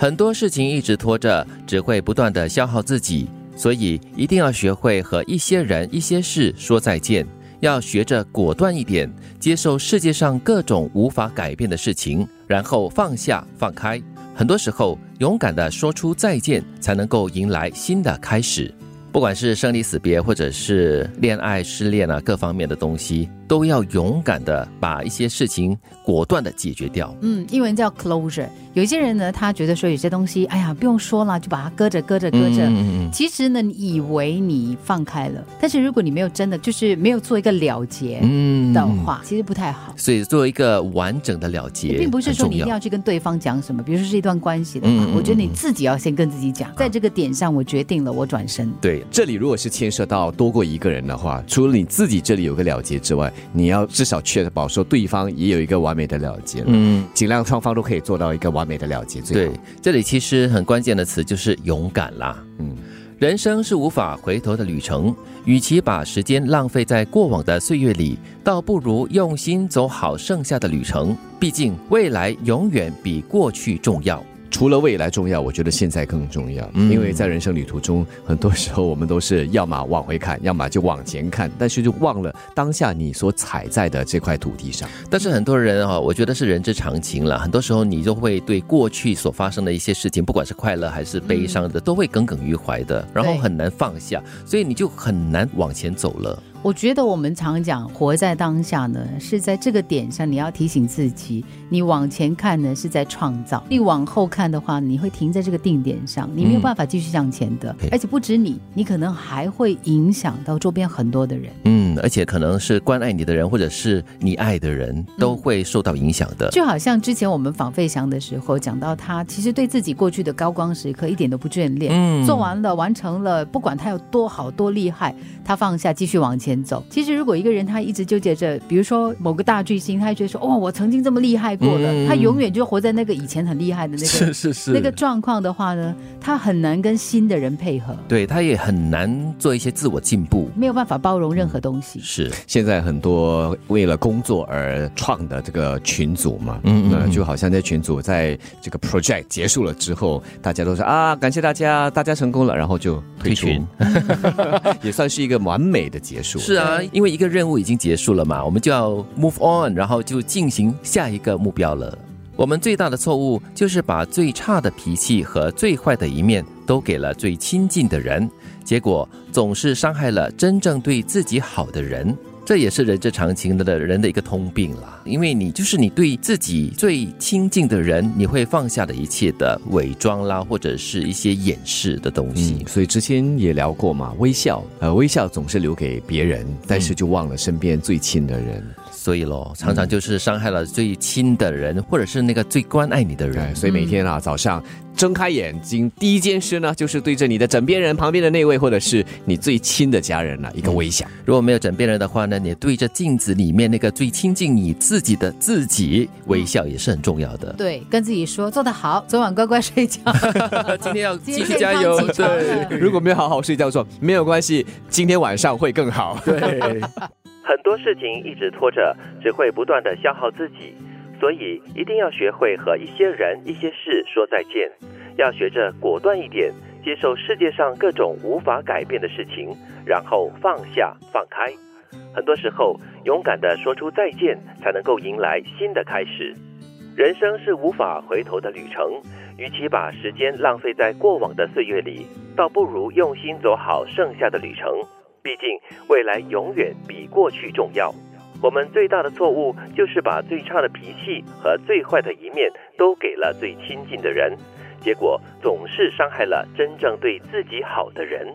很多事情一直拖着，只会不断的消耗自己，所以一定要学会和一些人、一些事说再见，要学着果断一点，接受世界上各种无法改变的事情，然后放下、放开。很多时候，勇敢的说出再见，才能够迎来新的开始。不管是生离死别，或者是恋爱、失恋啊，各方面的东西。都要勇敢的把一些事情果断的解决掉。嗯，英文叫 closure。有些人呢，他觉得说有些东西，哎呀，不用说了，就把它搁着搁着搁着。嗯嗯嗯。其实呢，你以为你放开了，但是如果你没有真的就是没有做一个了结的话，其实不太好。所以做一个完整的了结，并不是说你一定要去跟对方讲什么。比如说是一段关系的话，我觉得你自己要先跟自己讲，在这个点上，我决定了，我转身。对，这里如果是牵涉到多过一个人的话，除了你自己这里有个了结之外，你要至少确保说对方也有一个完美的了结，嗯，尽量双方都可以做到一个完美的了结。对，这里其实很关键的词就是勇敢啦。嗯，人生是无法回头的旅程，与其把时间浪费在过往的岁月里，倒不如用心走好剩下的旅程。毕竟未来永远比过去重要。除了未来重要，我觉得现在更重要。因为在人生旅途中，很多时候我们都是要么往回看，要么就往前看，但是就忘了当下你所踩在的这块土地上。但是很多人啊，我觉得是人之常情了。很多时候你就会对过去所发生的一些事情，不管是快乐还是悲伤的，都会耿耿于怀的，然后很难放下，所以你就很难往前走了。我觉得我们常讲活在当下呢，是在这个点上，你要提醒自己，你往前看呢是在创造，你往后看的话，你会停在这个定点上，你没有办法继续向前的，而且不止你，你可能还会影响到周边很多的人。嗯，而且可能是关爱你的人，或者是你爱的人，都会受到影响的。就好像之前我们访费翔的时候讲到，他其实对自己过去的高光时刻一点都不眷恋，嗯，做完了，完成了，不管他有多好多厉害，他放下，继续往前。走，其实如果一个人他一直纠结着，比如说某个大巨星，他觉得说，哦，我曾经这么厉害过的，他永远就活在那个以前很厉害的那个是是是那个状况的话呢，他很难跟新的人配合，对他也很难做一些自我进步，没有办法包容任何东西。是。现在很多为了工作而创的这个群组嘛，嗯嗯，就好像在群组在这个 project 结束了之后，大家都说啊，感谢大家，大家成功了，然后就退群，也算是一个完美的结束。是啊，因为一个任务已经结束了嘛，我们就要 move on，然后就进行下一个目标了。我们最大的错误就是把最差的脾气和最坏的一面都给了最亲近的人，结果总是伤害了真正对自己好的人。这也是人之常情的人的一个通病了，因为你就是你对自己最亲近的人，你会放下的一切的伪装啦，或者是一些掩饰的东西。所以之前也聊过嘛，微笑，呃，微笑总是留给别人，但是就忘了身边最亲的人。所以咯，常常就是伤害了最亲的人，或者是那个最关爱你的人。所以每天啊，早上睁开眼睛，第一件事呢，就是对着你的枕边人、旁边的那位，或者是你最亲的家人呢，一个微笑。如果没有枕边人的话呢，你对着镜子里面那个最亲近你自己的自己微笑，也是很重要的。对，跟自己说做得好，昨晚乖乖睡觉，今天要继续加油。对，如果没有好好睡觉，说没有关系，今天晚上会更好。对。很多事情一直拖着，只会不断的消耗自己，所以一定要学会和一些人、一些事说再见，要学着果断一点，接受世界上各种无法改变的事情，然后放下、放开。很多时候，勇敢的说出再见，才能够迎来新的开始。人生是无法回头的旅程，与其把时间浪费在过往的岁月里，倒不如用心走好剩下的旅程。毕竟，未来永远比过去重要。我们最大的错误就是把最差的脾气和最坏的一面都给了最亲近的人，结果总是伤害了真正对自己好的人。